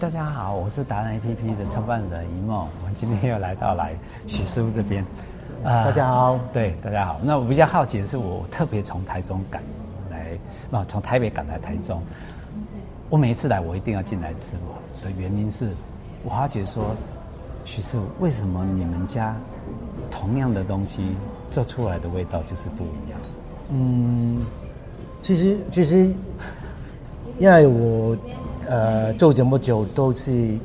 大家好，我是达人 APP 的创办人一梦，我们今天又来到来许师傅这边。啊，大家好，对，大家好。那我比较好奇的是，我特别从台中赶来，啊，从台北赶来台中。我每一次来，我一定要进来吃。我的原因是，我发觉说，许师傅，为什么你们家同样的东西做出来的味道就是不一样？嗯，其实其实，因为我。呃，做这么久都是以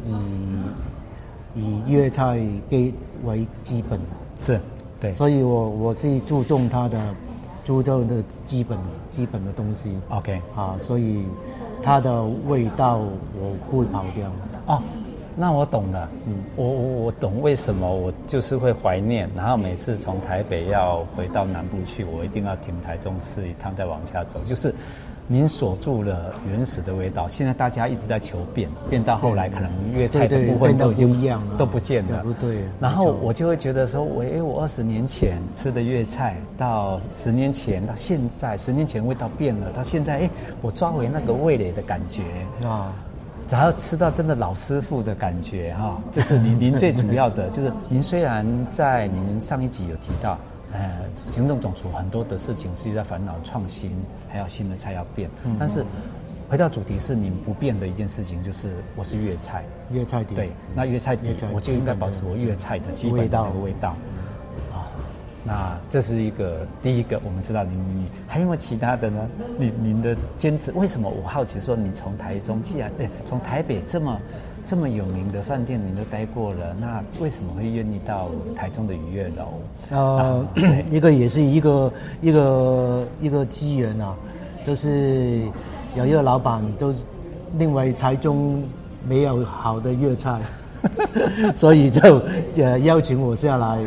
以粤菜给为基本，是，对，所以我我是注重它的注重的基本基本的东西。OK，啊，所以它的味道我不会跑掉。哦，那我懂了，嗯，我我我懂为什么我就是会怀念，然后每次从台北要回到南部去，我一定要停台中吃一趟再往下走，就是。您锁住了原始的味道，现在大家一直在求变，变到后来可能粤菜的部分都已经都不见了。不对。然后我就会觉得说，我哎，我二十年前吃的粤菜，到十年前到现在，十年前味道变了，到现在哎，我抓回那个味蕾的感觉啊，然后吃到真的老师傅的感觉哈，这是您您最主要的，就是您虽然在您上一集有提到。呃，行政总厨很多的事情是在烦恼创新，还有新的菜要变。嗯、但是回到主题是，你们不变的一件事情就是，我是粤菜，粤菜底。对，那粤菜底我就应该保持我粤菜的基本的味道。那这是一个第一个，我们知道您还有没有其他的呢？您您的坚持，为什么我好奇说，你从台中既然对，从台北这么。这么有名的饭店，您都待过了，那为什么会愿意到台中的愉悦楼？呃，一个也是一个一个一个机缘啊，就是有一个老板都认为台中没有好的粤菜，所以就呃邀请我下来。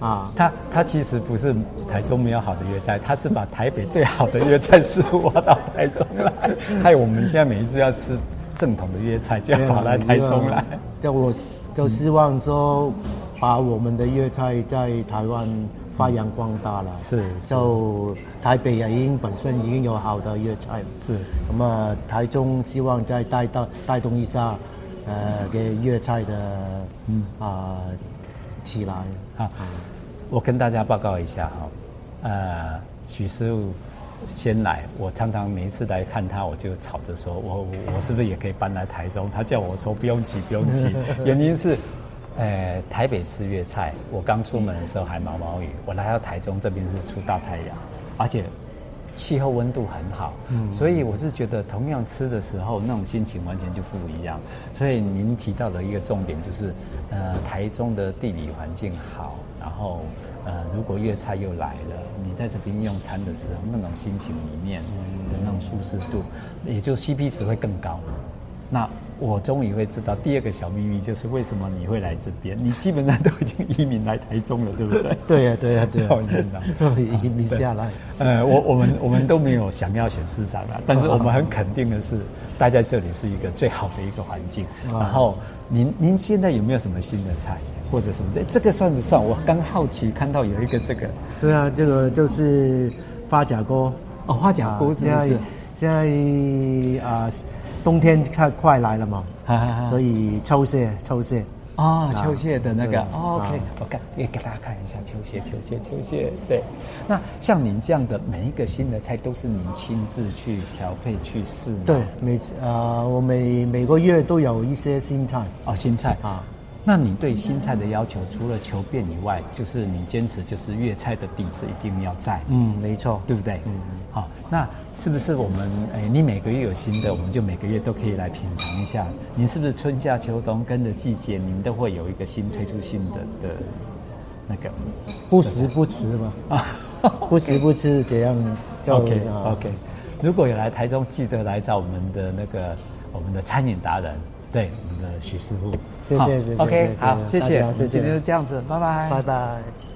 啊，他他其实不是台中没有好的粤菜，他是把台北最好的粤菜师傅挖到台中来，害我们现在每一次要吃。正统的粤菜就要跑来台中来，就我就希望说，把我们的粤菜在台湾发扬光大了。是，就台北也已经本身已经有好的粤菜，是。咁啊，台中希望再带到带动一下，呃，给粤菜的，嗯啊，起来。好，我跟大家报告一下哈，呃，许师傅。先来，我常常每一次来看他，我就吵着说，我我是不是也可以搬来台中？他叫我说不用急，不用急。原因是，呃，台北吃粤菜，我刚出门的时候还毛毛雨，我来到台中这边是出大太阳，而且气候温度很好，所以我是觉得同样吃的时候那种心情完全就不一样。所以您提到的一个重点就是，呃，台中的地理环境好。然后，呃，如果粤菜又来了，你在这边用餐的时候，那种心情里面的那种舒适度，也就 CP 值会更高。那我终于会知道第二个小秘密，就是为什么你会来这边。你基本上都已经移民来台中了，对不对？对呀，对呀，对呀，终于移民下来。呃，我我们我们都没有想要选市长啊，但是我们很肯定的是，待在这里是一个最好的一个环境。然后，您您现在有没有什么新的菜，或者什么这这个算不算？我刚好奇看到有一个这个。对啊，这个就是花甲锅哦，花甲锅是不是？现在啊。冬天快快来了嘛，所以秋蟹，秋蟹啊，秋蟹的那个，OK，我看也给大家看一下秋蟹，秋蟹，秋蟹。对，那像您这样的每一个新的菜，都是您亲自去调配去试。对，每啊，我每每个月都有一些新菜哦，新菜啊。那你对新菜的要求，除了求变以外，就是你坚持就是粤菜的底子一定要在。嗯，没错，对不对？嗯，好，那是不是我们诶，你每个月有新的，我们就每个月都可以来品尝一下。您是不是春夏秋冬跟着季节，您都会有一个新推出新的的那个？不时不吃嘛，啊，不时不吃这样。OK OK，如果有来台中，记得来找我们的那个我们的餐饮达人。对，我们的许师傅，谢谢，谢谢，好，OK，好，谢谢，谢谢，今天就这样子，拜拜，拜拜。